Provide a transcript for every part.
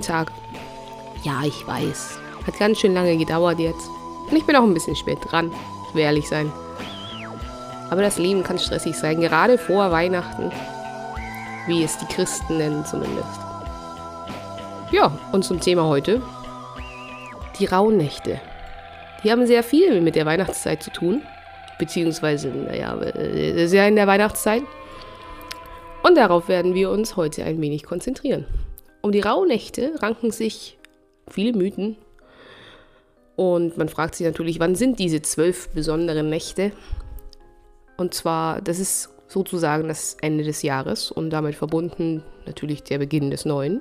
Guten Tag. Ja, ich weiß. Hat ganz schön lange gedauert jetzt. Und ich bin auch ein bisschen spät dran. Ich will ehrlich sein. Aber das Leben kann stressig sein, gerade vor Weihnachten. Wie es die Christen nennen zumindest. Ja, und zum Thema heute. Die Rauhnächte. Die haben sehr viel mit der Weihnachtszeit zu tun. Beziehungsweise, naja, ist ja in der Weihnachtszeit. Und darauf werden wir uns heute ein wenig konzentrieren. Um die Rauhnächte ranken sich viele Mythen. Und man fragt sich natürlich, wann sind diese zwölf besonderen Nächte? Und zwar, das ist sozusagen das Ende des Jahres und damit verbunden natürlich der Beginn des Neuen.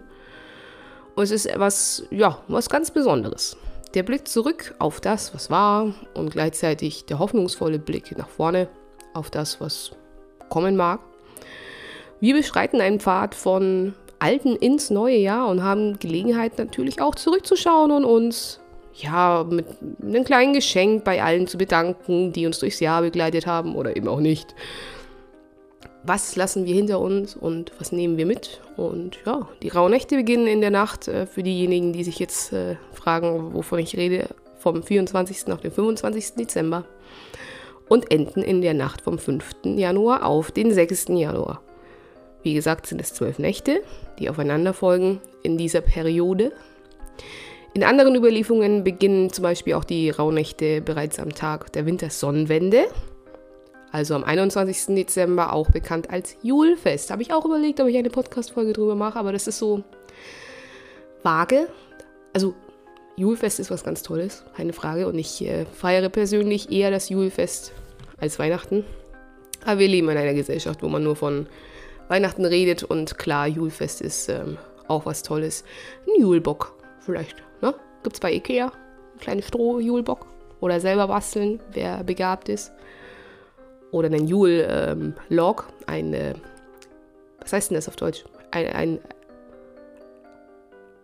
Und es ist etwas, ja, was ganz Besonderes. Der Blick zurück auf das, was war und gleichzeitig der hoffnungsvolle Blick nach vorne auf das, was kommen mag. Wir beschreiten einen Pfad von Alten ins neue Jahr und haben Gelegenheit natürlich auch zurückzuschauen und uns ja mit einem kleinen Geschenk bei allen zu bedanken, die uns durchs Jahr begleitet haben oder eben auch nicht. Was lassen wir hinter uns und was nehmen wir mit? Und ja, die Rauhnächte beginnen in der Nacht äh, für diejenigen, die sich jetzt äh, fragen, wovon ich rede, vom 24. auf den 25. Dezember und enden in der Nacht vom 5. Januar auf den 6. Januar. Wie gesagt, sind es zwölf Nächte, die aufeinander folgen in dieser Periode. In anderen Überlieferungen beginnen zum Beispiel auch die Rauhnächte bereits am Tag der Wintersonnenwende, also am 21. Dezember, auch bekannt als Julfest. Habe ich auch überlegt, ob ich eine Podcast-Folge drüber mache, aber das ist so vage. Also, Julfest ist was ganz Tolles, keine Frage. Und ich äh, feiere persönlich eher das Julfest als Weihnachten. Aber wir leben in einer Gesellschaft, wo man nur von Weihnachten redet und klar, Julfest ist ähm, auch was Tolles. Ein Julbock vielleicht, ne? Gibt's bei Ikea, ein kleines Stroh-Julbock oder selber basteln, wer begabt ist. Oder einen Jul-Log, ähm, ein, äh, was heißt denn das auf Deutsch? Ein, ein,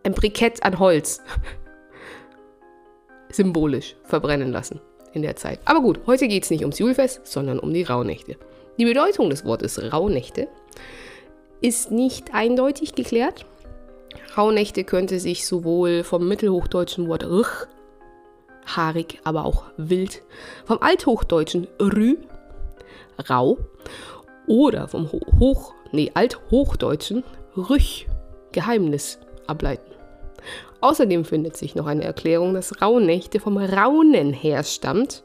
ein Brikett an Holz. Symbolisch verbrennen lassen in der Zeit. Aber gut, heute geht es nicht ums Julfest, sondern um die Rauhnächte. Die Bedeutung des Wortes Rauhnächte ist nicht eindeutig geklärt. Rauhnächte könnte sich sowohl vom mittelhochdeutschen Wort rch, haarig, aber auch wild, vom althochdeutschen rü, rau, oder vom Hoch, nee, althochdeutschen rüch, Geheimnis, ableiten. Außerdem findet sich noch eine Erklärung, dass Rauhnächte vom Raunen herstammt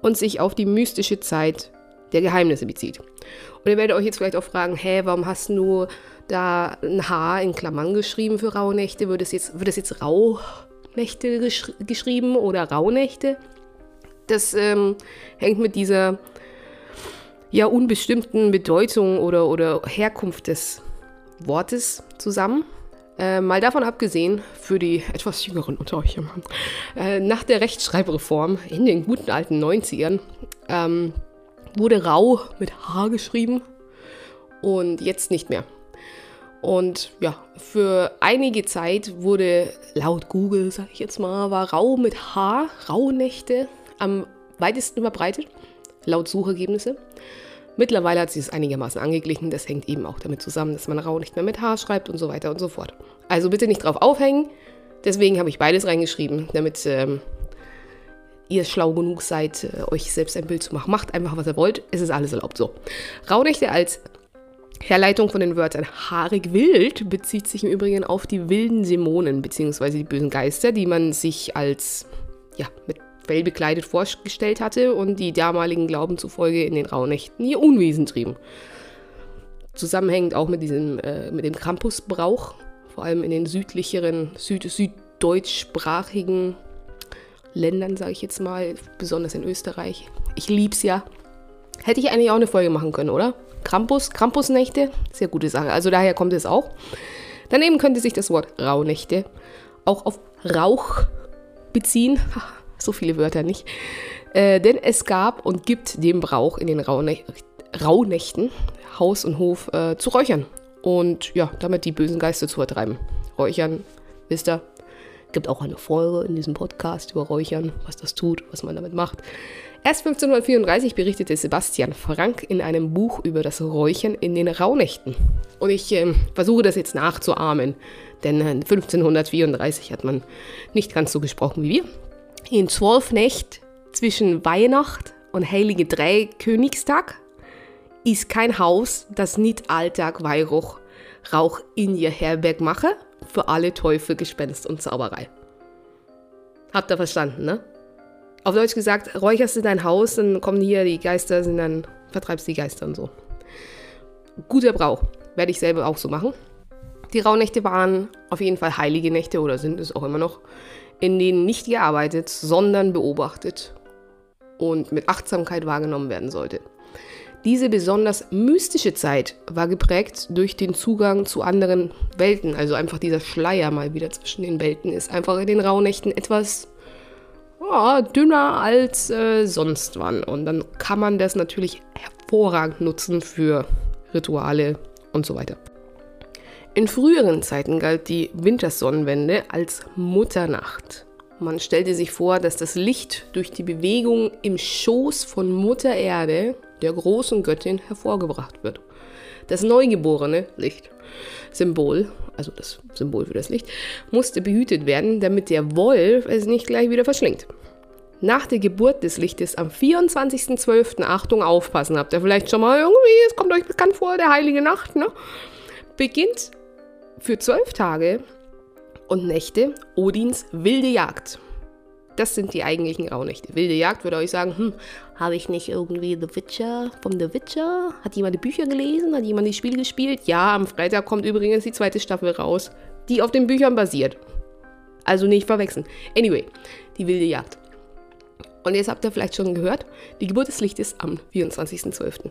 und sich auf die mystische Zeit der Geheimnisse bezieht. Und ihr werdet euch jetzt vielleicht auch fragen, hä, warum hast du da ein H in Klammern geschrieben für Rauhnächte? Wird es jetzt, wird es jetzt Rauhnächte gesch geschrieben oder Rauhnächte? Das ähm, hängt mit dieser ja unbestimmten Bedeutung oder, oder Herkunft des Wortes zusammen. Äh, mal davon abgesehen, für die etwas jüngeren unter euch, äh, nach der Rechtschreibreform in den guten alten 90ern ähm, wurde rau mit H geschrieben und jetzt nicht mehr. Und ja, für einige Zeit wurde laut Google, sag ich jetzt mal, war rau mit H, Rauhnächte, am weitesten verbreitet, laut Suchergebnisse. Mittlerweile hat sich das einigermaßen angeglichen. Das hängt eben auch damit zusammen, dass man rau nicht mehr mit H schreibt und so weiter und so fort. Also bitte nicht drauf aufhängen. Deswegen habe ich beides reingeschrieben, damit ähm, ihr schlau genug seid, äh, euch selbst ein Bild zu machen. Macht einfach, was ihr wollt. Es ist alles erlaubt. So. Rauhnächte als Herleitung von den Wörtern haarig wild bezieht sich im Übrigen auf die wilden Dämonen bzw. die bösen Geister, die man sich als ja, mit Fell bekleidet vorgestellt hatte und die damaligen Glauben zufolge in den Rauhnächten ihr Unwesen trieben. Zusammenhängend auch mit, diesem, äh, mit dem Krampusbrauch, vor allem in den südlicheren, süd süddeutschsprachigen Ländern, sage ich jetzt mal, besonders in Österreich. Ich lieb's ja. Hätte ich eigentlich auch eine Folge machen können, oder? Krampus, Krampusnächte, sehr gute Sache. Also daher kommt es auch. Daneben könnte sich das Wort Rauhnächte auch auf Rauch beziehen. so viele Wörter nicht. Äh, denn es gab und gibt den Brauch in den Rauhnächten, Haus und Hof äh, zu räuchern. Und ja, damit die bösen Geister zu vertreiben. Räuchern, wisst ihr, Gibt auch eine Folge in diesem Podcast über Räuchern, was das tut, was man damit macht. Erst 1534 berichtete Sebastian Frank in einem Buch über das Räuchern in den Rauhnächten. Und ich äh, versuche das jetzt nachzuahmen, denn 1534 hat man nicht ganz so gesprochen wie wir. In zwölf Nächten zwischen Weihnacht und Heilige Drei Königstag ist kein Haus, das nicht Alltag Weihrauch Rauch in ihr Herberg mache, für alle Teufel, Gespenst und Zauberei. Habt ihr verstanden, ne? Auf Deutsch gesagt, räucherst du dein Haus, dann kommen hier die Geister, sind dann vertreibst die Geister und so. Guter Brauch, werde ich selber auch so machen. Die Rauhnächte waren auf jeden Fall heilige Nächte oder sind es auch immer noch, in denen nicht gearbeitet, sondern beobachtet und mit Achtsamkeit wahrgenommen werden sollte. Diese besonders mystische Zeit war geprägt durch den Zugang zu anderen Welten. Also einfach dieser Schleier mal wieder zwischen den Welten ist einfach in den Rauhnächten etwas ja, dünner als äh, sonst wann. Und dann kann man das natürlich hervorragend nutzen für Rituale und so weiter. In früheren Zeiten galt die Wintersonnenwende als Mutternacht. Man stellte sich vor, dass das Licht durch die Bewegung im Schoß von Mutter Erde der großen Göttin hervorgebracht wird. Das neugeborene Licht, Symbol, also das Symbol für das Licht, musste behütet werden, damit der Wolf es nicht gleich wieder verschlingt. Nach der Geburt des Lichtes am 24.12. Achtung, aufpassen, habt ihr vielleicht schon mal irgendwie, es kommt euch bekannt vor, der heilige Nacht, ne? Beginnt für zwölf Tage und Nächte Odins wilde Jagd. Das sind die eigentlichen Rauhnächte. Wilde Jagd würde euch sagen, hm, habe ich nicht irgendwie The Witcher vom The Witcher? Hat jemand die Bücher gelesen? Hat jemand die Spiele gespielt? Ja, am Freitag kommt übrigens die zweite Staffel raus, die auf den Büchern basiert. Also nicht verwechseln. Anyway, die wilde Jagd. Und jetzt habt ihr vielleicht schon gehört, die Geburt des Lichtes am 24.12.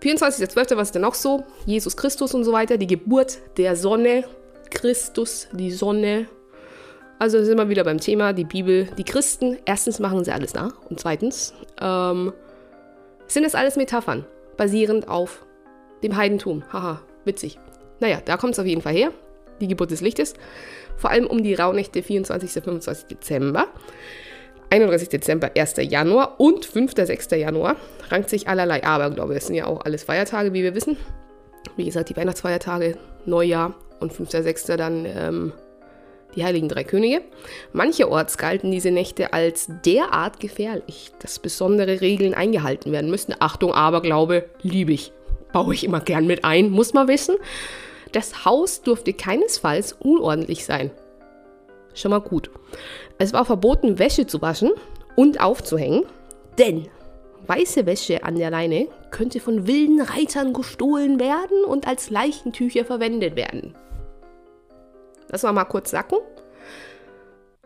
24.12. was ist denn noch so? Jesus Christus und so weiter, die Geburt der Sonne, Christus, die Sonne, also sind wir wieder beim Thema, die Bibel, die Christen, erstens machen sie alles nach und zweitens ähm, sind es alles Metaphern, basierend auf dem Heidentum. Haha, witzig. Naja, da kommt es auf jeden Fall her, die Geburt des Lichtes, vor allem um die Rauhnächte 24. 25. Dezember. 31. Dezember, 1. Januar und 5. 6. Januar rankt sich allerlei Aberglaube. Das sind ja auch alles Feiertage, wie wir wissen. Wie gesagt, die Weihnachtsfeiertage, Neujahr und 5. 6. dann ähm, die Heiligen Drei Könige. Mancherorts galten diese Nächte als derart gefährlich, dass besondere Regeln eingehalten werden müssten. Achtung, Aberglaube, liebe ich. Baue ich immer gern mit ein, muss man wissen. Das Haus durfte keinesfalls unordentlich sein. Schon mal gut. Es war verboten, Wäsche zu waschen und aufzuhängen, denn weiße Wäsche an der Leine könnte von wilden Reitern gestohlen werden und als Leichentücher verwendet werden. Lass mal kurz sacken.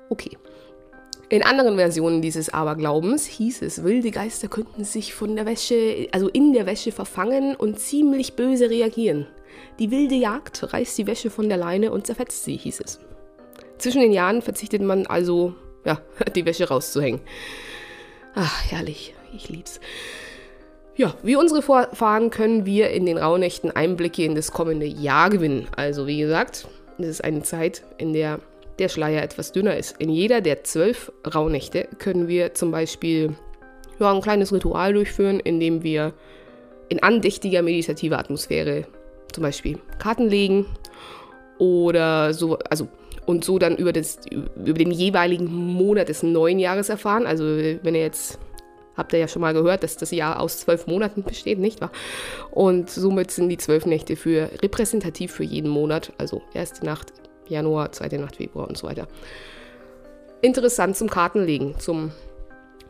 Okay. In anderen Versionen dieses Aberglaubens hieß es, wilde Geister könnten sich von der Wäsche, also in der Wäsche verfangen und ziemlich böse reagieren. Die wilde Jagd reißt die Wäsche von der Leine und zerfetzt sie, hieß es. Zwischen den Jahren verzichtet man also, ja, die Wäsche rauszuhängen. Ach, herrlich, ich lieb's. Ja, wie unsere Vorfahren können wir in den Rauhnächten Einblicke in das kommende Jahr gewinnen. Also, wie gesagt, es ist eine Zeit, in der der Schleier etwas dünner ist. In jeder der zwölf Rauhnächte können wir zum Beispiel ja, ein kleines Ritual durchführen, in dem wir in andächtiger meditativer Atmosphäre zum Beispiel Karten legen oder so, also und so dann über, das, über den jeweiligen Monat des neuen Jahres erfahren. Also wenn ihr jetzt Habt ihr ja schon mal gehört, dass das Jahr aus zwölf Monaten besteht, nicht wahr? Und somit sind die zwölf Nächte für repräsentativ für jeden Monat, also erste Nacht Januar, zweite Nacht Februar und so weiter. Interessant zum Kartenlegen, zum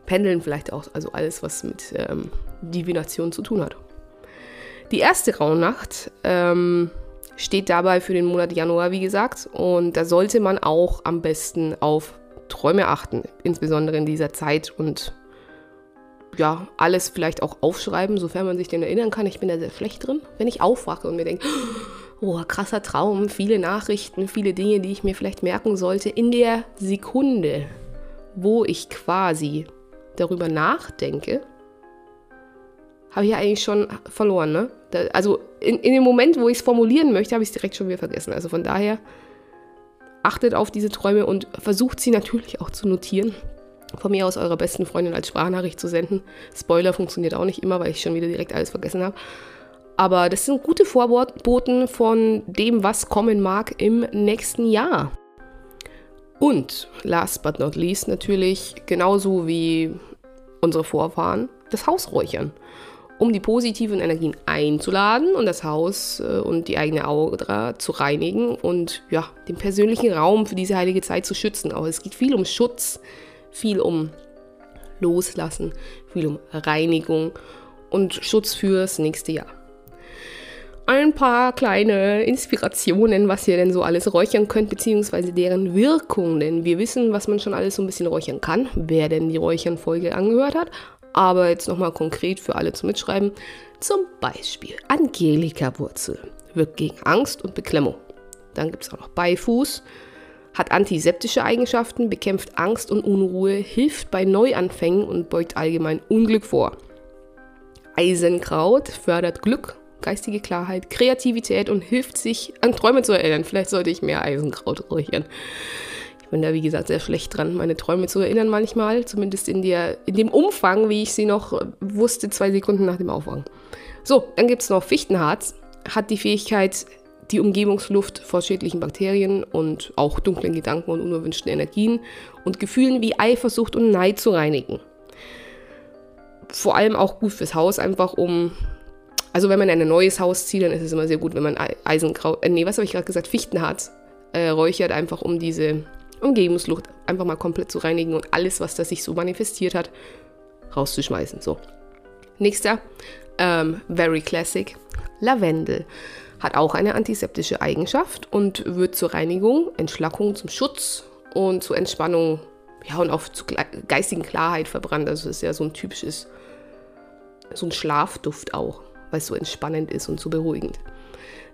Pendeln vielleicht auch, also alles, was mit ähm, Divination zu tun hat. Die erste Rauhnacht ähm, steht dabei für den Monat Januar, wie gesagt, und da sollte man auch am besten auf Träume achten, insbesondere in dieser Zeit und ja, alles vielleicht auch aufschreiben, sofern man sich denn erinnern kann. Ich bin da sehr schlecht drin. Wenn ich aufwache und mir denke, oh, krasser Traum, viele Nachrichten, viele Dinge, die ich mir vielleicht merken sollte, in der Sekunde, wo ich quasi darüber nachdenke, habe ich ja eigentlich schon verloren, ne? Da, also in, in dem Moment, wo ich es formulieren möchte, habe ich es direkt schon wieder vergessen. Also von daher achtet auf diese Träume und versucht sie natürlich auch zu notieren. Von mir aus eurer besten Freundin als Sprachnachricht zu senden. Spoiler funktioniert auch nicht immer, weil ich schon wieder direkt alles vergessen habe. Aber das sind gute Vorboten von dem, was kommen mag im nächsten Jahr. Und last but not least natürlich, genauso wie unsere Vorfahren, das Haus räuchern um die positiven Energien einzuladen und das Haus äh, und die eigene Aura zu reinigen und ja, den persönlichen Raum für diese heilige Zeit zu schützen. Aber es geht viel um Schutz, viel um Loslassen, viel um Reinigung und Schutz fürs nächste Jahr. Ein paar kleine Inspirationen, was ihr denn so alles räuchern könnt, beziehungsweise deren Wirkung. Denn wir wissen, was man schon alles so ein bisschen räuchern kann, wer denn die Räuchern-Folge angehört hat. Aber jetzt nochmal konkret für alle zum Mitschreiben. Zum Beispiel Angelika-Wurzel wirkt gegen Angst und Beklemmung. Dann gibt es auch noch Beifuß, hat antiseptische Eigenschaften, bekämpft Angst und Unruhe, hilft bei Neuanfängen und beugt allgemein Unglück vor. Eisenkraut fördert Glück, geistige Klarheit, Kreativität und hilft sich an Träume zu erinnern. Vielleicht sollte ich mehr Eisenkraut räuchern bin da, wie gesagt, sehr schlecht dran, meine Träume zu erinnern manchmal. Zumindest in, der, in dem Umfang, wie ich sie noch wusste, zwei Sekunden nach dem Aufwachen. So, dann gibt es noch Fichtenharz. Hat die Fähigkeit, die Umgebungsluft vor schädlichen Bakterien und auch dunklen Gedanken und unerwünschten Energien und Gefühlen wie Eifersucht und Neid zu reinigen. Vor allem auch gut fürs Haus, einfach um. Also, wenn man in ein neues Haus zieht, dann ist es immer sehr gut, wenn man Eisengrau. Äh, nee, was habe ich gerade gesagt? Fichtenharz äh, räuchert, einfach um diese Umgebungsluft einfach mal komplett zu reinigen und alles, was da sich so manifestiert hat, rauszuschmeißen. So. Nächster, ähm, very classic, Lavendel. Hat auch eine antiseptische Eigenschaft und wird zur Reinigung, Entschlackung, zum Schutz und zur Entspannung, ja, und auch zur geistigen Klarheit verbrannt. Also ist ja so ein typisches, so ein Schlafduft auch, weil es so entspannend ist und so beruhigend.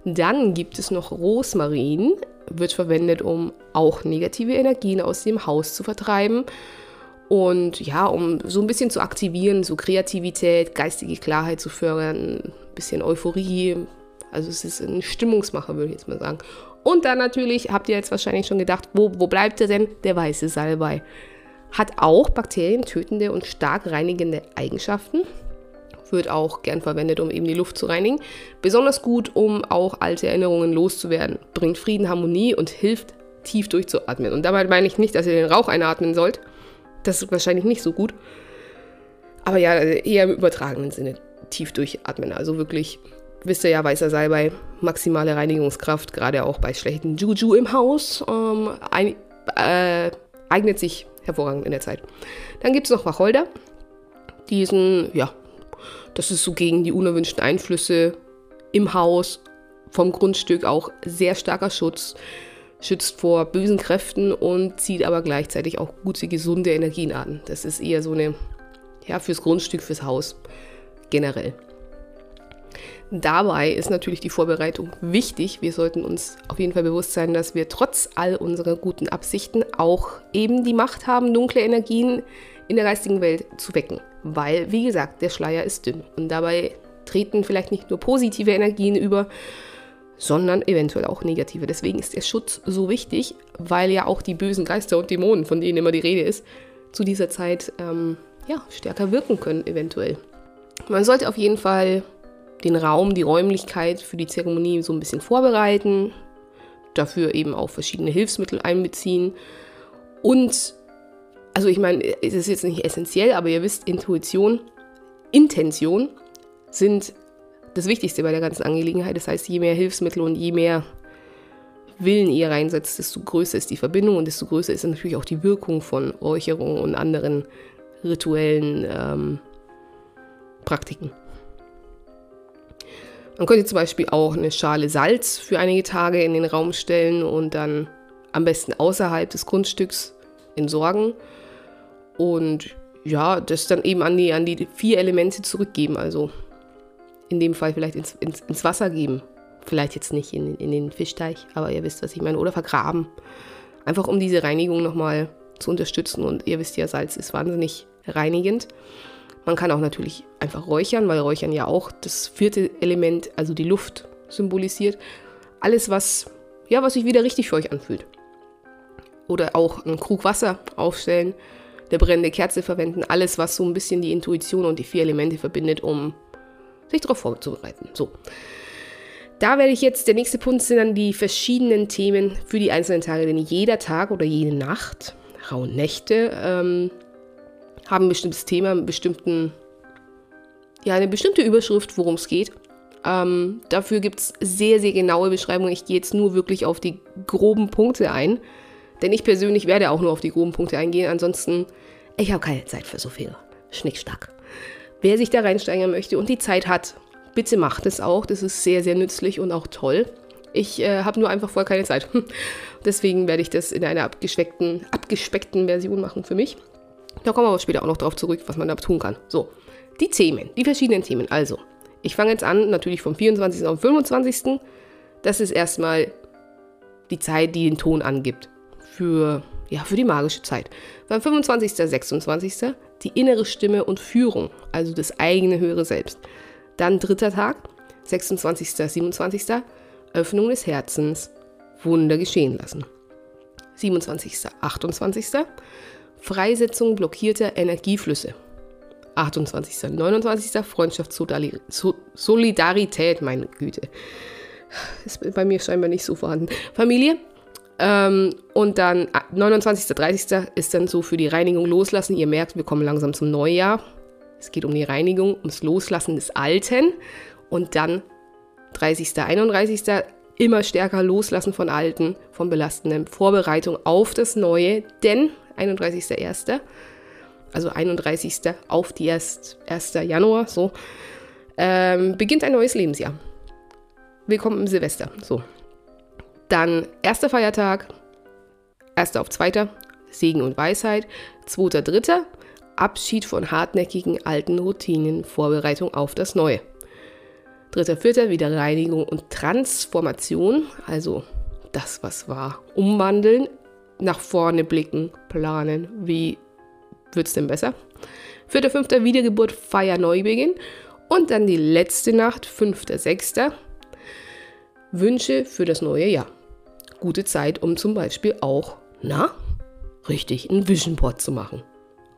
Dann gibt es noch Rosmarin, wird verwendet, um auch negative Energien aus dem Haus zu vertreiben. Und ja, um so ein bisschen zu aktivieren, so Kreativität, geistige Klarheit zu fördern, ein bisschen Euphorie. Also es ist ein Stimmungsmacher, würde ich jetzt mal sagen. Und dann natürlich, habt ihr jetzt wahrscheinlich schon gedacht, wo, wo bleibt er denn? Der weiße Salbei. Hat auch bakterientötende und stark reinigende Eigenschaften wird auch gern verwendet, um eben die Luft zu reinigen. Besonders gut, um auch alte Erinnerungen loszuwerden. Bringt Frieden, Harmonie und hilft, tief durchzuatmen. Und dabei meine ich nicht, dass ihr den Rauch einatmen sollt. Das ist wahrscheinlich nicht so gut. Aber ja, eher im übertragenen Sinne tief durchatmen. Also wirklich, wisst ihr ja, weißer Salbei, maximale Reinigungskraft, gerade auch bei schlechten Juju im Haus, ähm, ein, äh, eignet sich hervorragend in der Zeit. Dann gibt es noch Wacholder. Diesen, ja, das ist so gegen die unerwünschten Einflüsse im Haus, vom Grundstück auch sehr starker Schutz, schützt vor bösen Kräften und zieht aber gleichzeitig auch gute, gesunde Energien an. Das ist eher so eine, ja, fürs Grundstück, fürs Haus generell. Dabei ist natürlich die Vorbereitung wichtig. Wir sollten uns auf jeden Fall bewusst sein, dass wir trotz all unserer guten Absichten auch eben die Macht haben, dunkle Energien in der geistigen Welt zu wecken. Weil, wie gesagt, der Schleier ist dünn. Und dabei treten vielleicht nicht nur positive Energien über, sondern eventuell auch negative. Deswegen ist der Schutz so wichtig, weil ja auch die bösen Geister und Dämonen, von denen immer die Rede ist, zu dieser Zeit ähm, ja, stärker wirken können, eventuell. Man sollte auf jeden Fall den Raum, die Räumlichkeit für die Zeremonie so ein bisschen vorbereiten, dafür eben auch verschiedene Hilfsmittel einbeziehen und also ich meine, es ist jetzt nicht essentiell, aber ihr wisst, Intuition, Intention sind das Wichtigste bei der ganzen Angelegenheit. Das heißt, je mehr Hilfsmittel und je mehr Willen ihr reinsetzt, desto größer ist die Verbindung und desto größer ist natürlich auch die Wirkung von Räucherungen und anderen rituellen ähm, Praktiken. Man könnte zum Beispiel auch eine Schale Salz für einige Tage in den Raum stellen und dann am besten außerhalb des Grundstücks entsorgen und ja, das dann eben an die, an die vier Elemente zurückgeben. Also in dem Fall vielleicht ins, ins, ins Wasser geben. Vielleicht jetzt nicht in, in den Fischteich, aber ihr wisst, was ich meine. Oder vergraben. Einfach um diese Reinigung nochmal zu unterstützen. Und ihr wisst ja, Salz ist wahnsinnig reinigend. Man kann auch natürlich einfach räuchern, weil Räuchern ja auch das vierte Element, also die Luft, symbolisiert. Alles, was, ja, was sich wieder richtig für euch anfühlt. oder auch einen Krug Wasser aufstellen, eine brennende Kerze verwenden, alles, was so ein bisschen die Intuition und die vier Elemente verbindet, um sich darauf vorzubereiten. So. Da werde ich jetzt, der nächste Punkt sind dann die verschiedenen Themen für die einzelnen Tage, denn jeder Tag oder jede Nacht, rauen Nächte, ähm, haben ein bestimmtes Thema, einen bestimmten, ja, eine bestimmte Überschrift, worum es geht. Ähm, dafür gibt es sehr, sehr genaue Beschreibungen. Ich gehe jetzt nur wirklich auf die groben Punkte ein. Denn ich persönlich werde auch nur auf die groben Punkte eingehen. Ansonsten, ich habe keine Zeit für so viel Schnickschnack. Wer sich da reinsteigern möchte und die Zeit hat, bitte macht es auch. Das ist sehr, sehr nützlich und auch toll. Ich äh, habe nur einfach voll keine Zeit. Deswegen werde ich das in einer abgespeckten, abgespeckten Version machen für mich. Da kommen wir aber später auch noch drauf zurück, was man da tun kann. So, die Themen, die verschiedenen Themen. Also, ich fange jetzt an, natürlich vom 24. auf 25. Das ist erstmal die Zeit, die den Ton angibt. Für, ja, für die magische Zeit. Beim 25. 26. die innere Stimme und Führung, also das eigene höhere Selbst. Dann dritter Tag, 26. 27. Öffnung des Herzens, Wunder geschehen lassen. 27. 28. Freisetzung blockierter Energieflüsse. 28. 29. Freundschaft, Solidarität, meine Güte. Ist bei mir scheinbar nicht so vorhanden. Familie. Ähm, und dann 29. 30. ist dann so für die Reinigung loslassen. Ihr merkt, wir kommen langsam zum Neujahr. Es geht um die Reinigung, ums Loslassen des Alten. Und dann 30. 31. immer stärker loslassen von Alten, von Belastenden. Vorbereitung auf das Neue, denn 31.01., also 31. auf die 1. Januar, so, ähm, beginnt ein neues Lebensjahr. Willkommen im Silvester, so. Dann erster Feiertag, erster auf zweiter, Segen und Weisheit, zweiter, dritter, Abschied von hartnäckigen alten Routinen, Vorbereitung auf das Neue. Dritter, vierter, wieder Reinigung und Transformation, also das, was war, umwandeln nach vorne blicken, planen, wie wird es denn besser? Vierter, fünfter Wiedergeburt, Feier, Neubeginn. Und dann die letzte Nacht, fünfter, sechster. Wünsche für das neue Jahr. Gute Zeit, um zum Beispiel auch, na, richtig, ein Vision Board zu machen.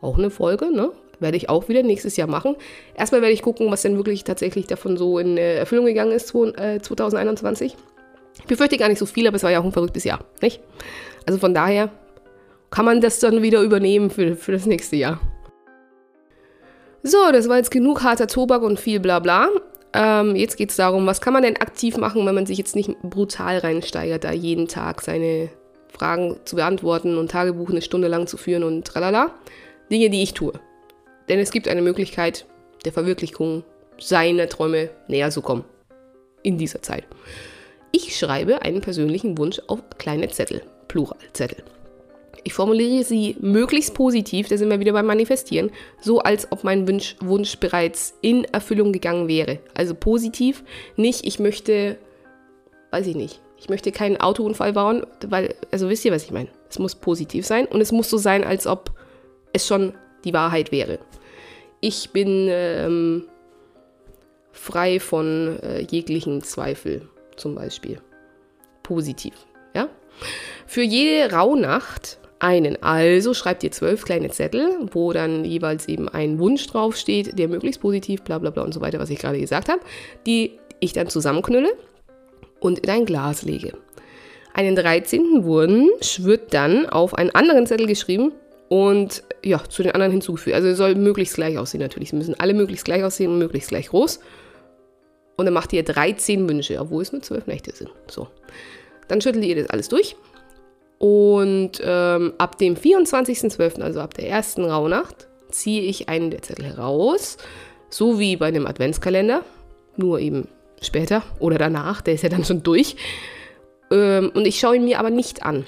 Auch eine Folge, ne? Werde ich auch wieder nächstes Jahr machen. Erstmal werde ich gucken, was denn wirklich tatsächlich davon so in Erfüllung gegangen ist 2021. Äh, ich befürchte gar nicht so viel, aber es war ja auch ein verrücktes Jahr, nicht? Also von daher kann man das dann wieder übernehmen für, für das nächste Jahr. So, das war jetzt genug harter Tobak und viel Blabla. Ähm, jetzt geht es darum, was kann man denn aktiv machen, wenn man sich jetzt nicht brutal reinsteigert, da jeden Tag seine Fragen zu beantworten und Tagebuch eine Stunde lang zu führen und tralala. Dinge, die ich tue. Denn es gibt eine Möglichkeit der Verwirklichung seiner Träume näher zu kommen. In dieser Zeit. Ich schreibe einen persönlichen Wunsch auf kleine Zettel. Pluralzettel. Ich formuliere sie möglichst positiv, da sind wir wieder beim Manifestieren, so als ob mein Wunsch, Wunsch bereits in Erfüllung gegangen wäre. Also positiv, nicht ich möchte, weiß ich nicht, ich möchte keinen Autounfall bauen, weil, also wisst ihr, was ich meine? Es muss positiv sein und es muss so sein, als ob es schon die Wahrheit wäre. Ich bin ähm, frei von äh, jeglichen Zweifel, zum Beispiel. Positiv, ja? Für jede Rauhnacht einen. Also schreibt ihr zwölf kleine Zettel, wo dann jeweils eben ein Wunsch draufsteht, der möglichst positiv, bla bla bla und so weiter, was ich gerade gesagt habe, die ich dann zusammenknülle und in ein Glas lege. Einen 13. Wunsch wird dann auf einen anderen Zettel geschrieben und ja, zu den anderen hinzugefügt. Also soll möglichst gleich aussehen natürlich. Sie müssen alle möglichst gleich aussehen und möglichst gleich groß. Und dann macht ihr 13 Wünsche, obwohl es nur 12 Nächte sind. So. Dann schüttelt ihr das alles durch. Und ähm, ab dem 24.12., also ab der ersten Rauhnacht, ziehe ich einen der Zettel heraus. So wie bei einem Adventskalender. Nur eben später oder danach. Der ist ja dann schon durch. Ähm, und ich schaue ihn mir aber nicht an.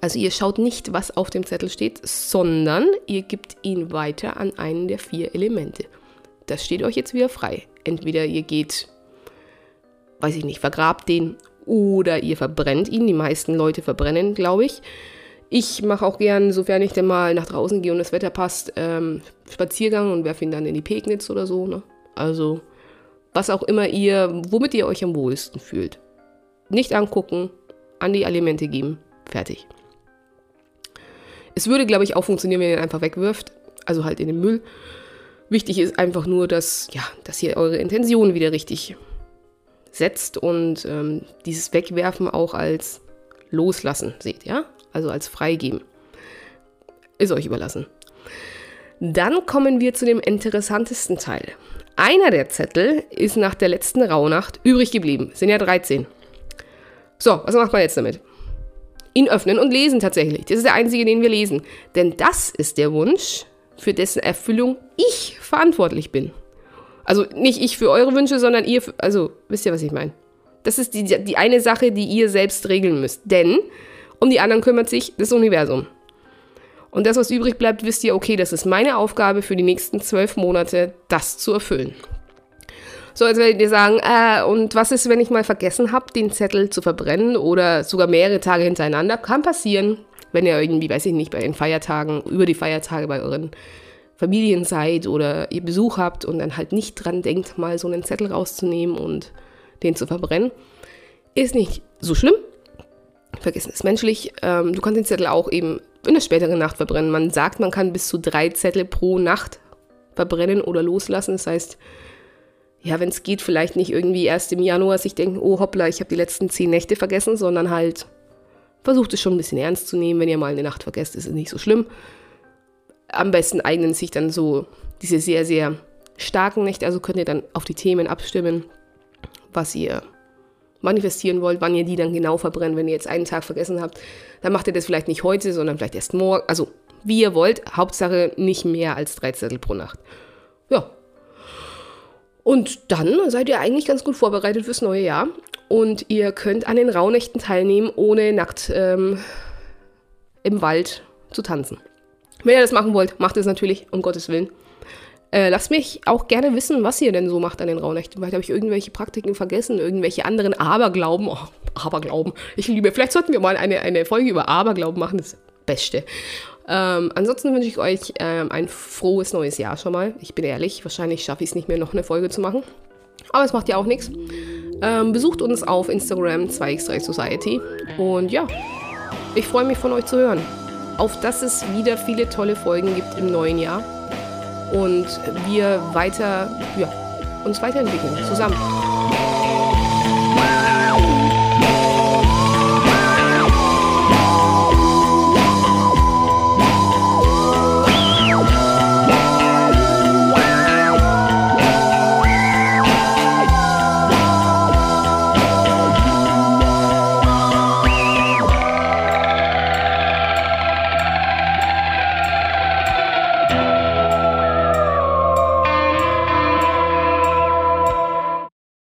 Also ihr schaut nicht, was auf dem Zettel steht, sondern ihr gebt ihn weiter an einen der vier Elemente. Das steht euch jetzt wieder frei. Entweder ihr geht, weiß ich nicht, vergrabt den oder ihr verbrennt ihn. Die meisten Leute verbrennen, glaube ich. Ich mache auch gern, sofern ich denn mal nach draußen gehe und das Wetter passt, ähm, Spaziergang und werfe ihn dann in die Pegnitz oder so. Ne? Also was auch immer ihr, womit ihr euch am wohlsten fühlt. Nicht angucken, an die Alimente geben, fertig. Es würde, glaube ich, auch funktionieren, wenn ihr ihn einfach wegwirft. Also halt in den Müll. Wichtig ist einfach nur, dass, ja, dass ihr eure Intention wieder richtig setzt und ähm, dieses Wegwerfen auch als Loslassen seht, ja? Also als Freigeben. Ist euch überlassen. Dann kommen wir zu dem interessantesten Teil. Einer der Zettel ist nach der letzten Rauhnacht übrig geblieben. Sind ja 13. So, was macht man jetzt damit? Ihn öffnen und lesen tatsächlich. Das ist der einzige, den wir lesen. Denn das ist der Wunsch, für dessen Erfüllung ich verantwortlich bin. Also nicht ich für eure Wünsche, sondern ihr, für, also wisst ihr, was ich meine? Das ist die, die eine Sache, die ihr selbst regeln müsst. Denn um die anderen kümmert sich das Universum. Und das, was übrig bleibt, wisst ihr, okay, das ist meine Aufgabe für die nächsten zwölf Monate, das zu erfüllen. So, jetzt werdet ihr sagen, äh, und was ist, wenn ich mal vergessen habe, den Zettel zu verbrennen oder sogar mehrere Tage hintereinander? Kann passieren, wenn ihr irgendwie, weiß ich nicht, bei den Feiertagen, über die Feiertage bei euren Familien seid oder ihr Besuch habt und dann halt nicht dran denkt, mal so einen Zettel rauszunehmen und den zu verbrennen. Ist nicht so schlimm. Vergessen ist menschlich. Ähm, du kannst den Zettel auch eben in der späteren Nacht verbrennen. Man sagt, man kann bis zu drei Zettel pro Nacht verbrennen oder loslassen. Das heißt, ja, wenn es geht, vielleicht nicht irgendwie erst im Januar sich denken, oh hoppla, ich habe die letzten zehn Nächte vergessen, sondern halt versucht es schon ein bisschen ernst zu nehmen. Wenn ihr mal eine Nacht vergesst, ist es nicht so schlimm. Am besten eignen sich dann so diese sehr, sehr starken Nächte. Also könnt ihr dann auf die Themen abstimmen, was ihr manifestieren wollt, wann ihr die dann genau verbrennt. Wenn ihr jetzt einen Tag vergessen habt, dann macht ihr das vielleicht nicht heute, sondern vielleicht erst morgen. Also wie ihr wollt. Hauptsache nicht mehr als drei Zettel pro Nacht. Ja. Und dann seid ihr eigentlich ganz gut vorbereitet fürs neue Jahr. Und ihr könnt an den Rauhnächten teilnehmen, ohne nackt ähm, im Wald zu tanzen. Wenn ihr das machen wollt, macht es natürlich, um Gottes Willen. Äh, lasst mich auch gerne wissen, was ihr denn so macht an den Rauhnächten. Vielleicht habe ich irgendwelche Praktiken vergessen, irgendwelche anderen Aberglauben. Oh, Aberglauben. Ich liebe. Vielleicht sollten wir mal eine, eine Folge über Aberglauben machen. Das Beste. Ähm, ansonsten wünsche ich euch ähm, ein frohes neues Jahr schon mal. Ich bin ehrlich, wahrscheinlich schaffe ich es nicht mehr, noch eine Folge zu machen. Aber es macht ja auch nichts. Ähm, besucht uns auf Instagram 2x3 Society. Und ja, ich freue mich von euch zu hören. Auf dass es wieder viele tolle Folgen gibt im neuen Jahr und wir weiter, ja, uns weiterentwickeln zusammen.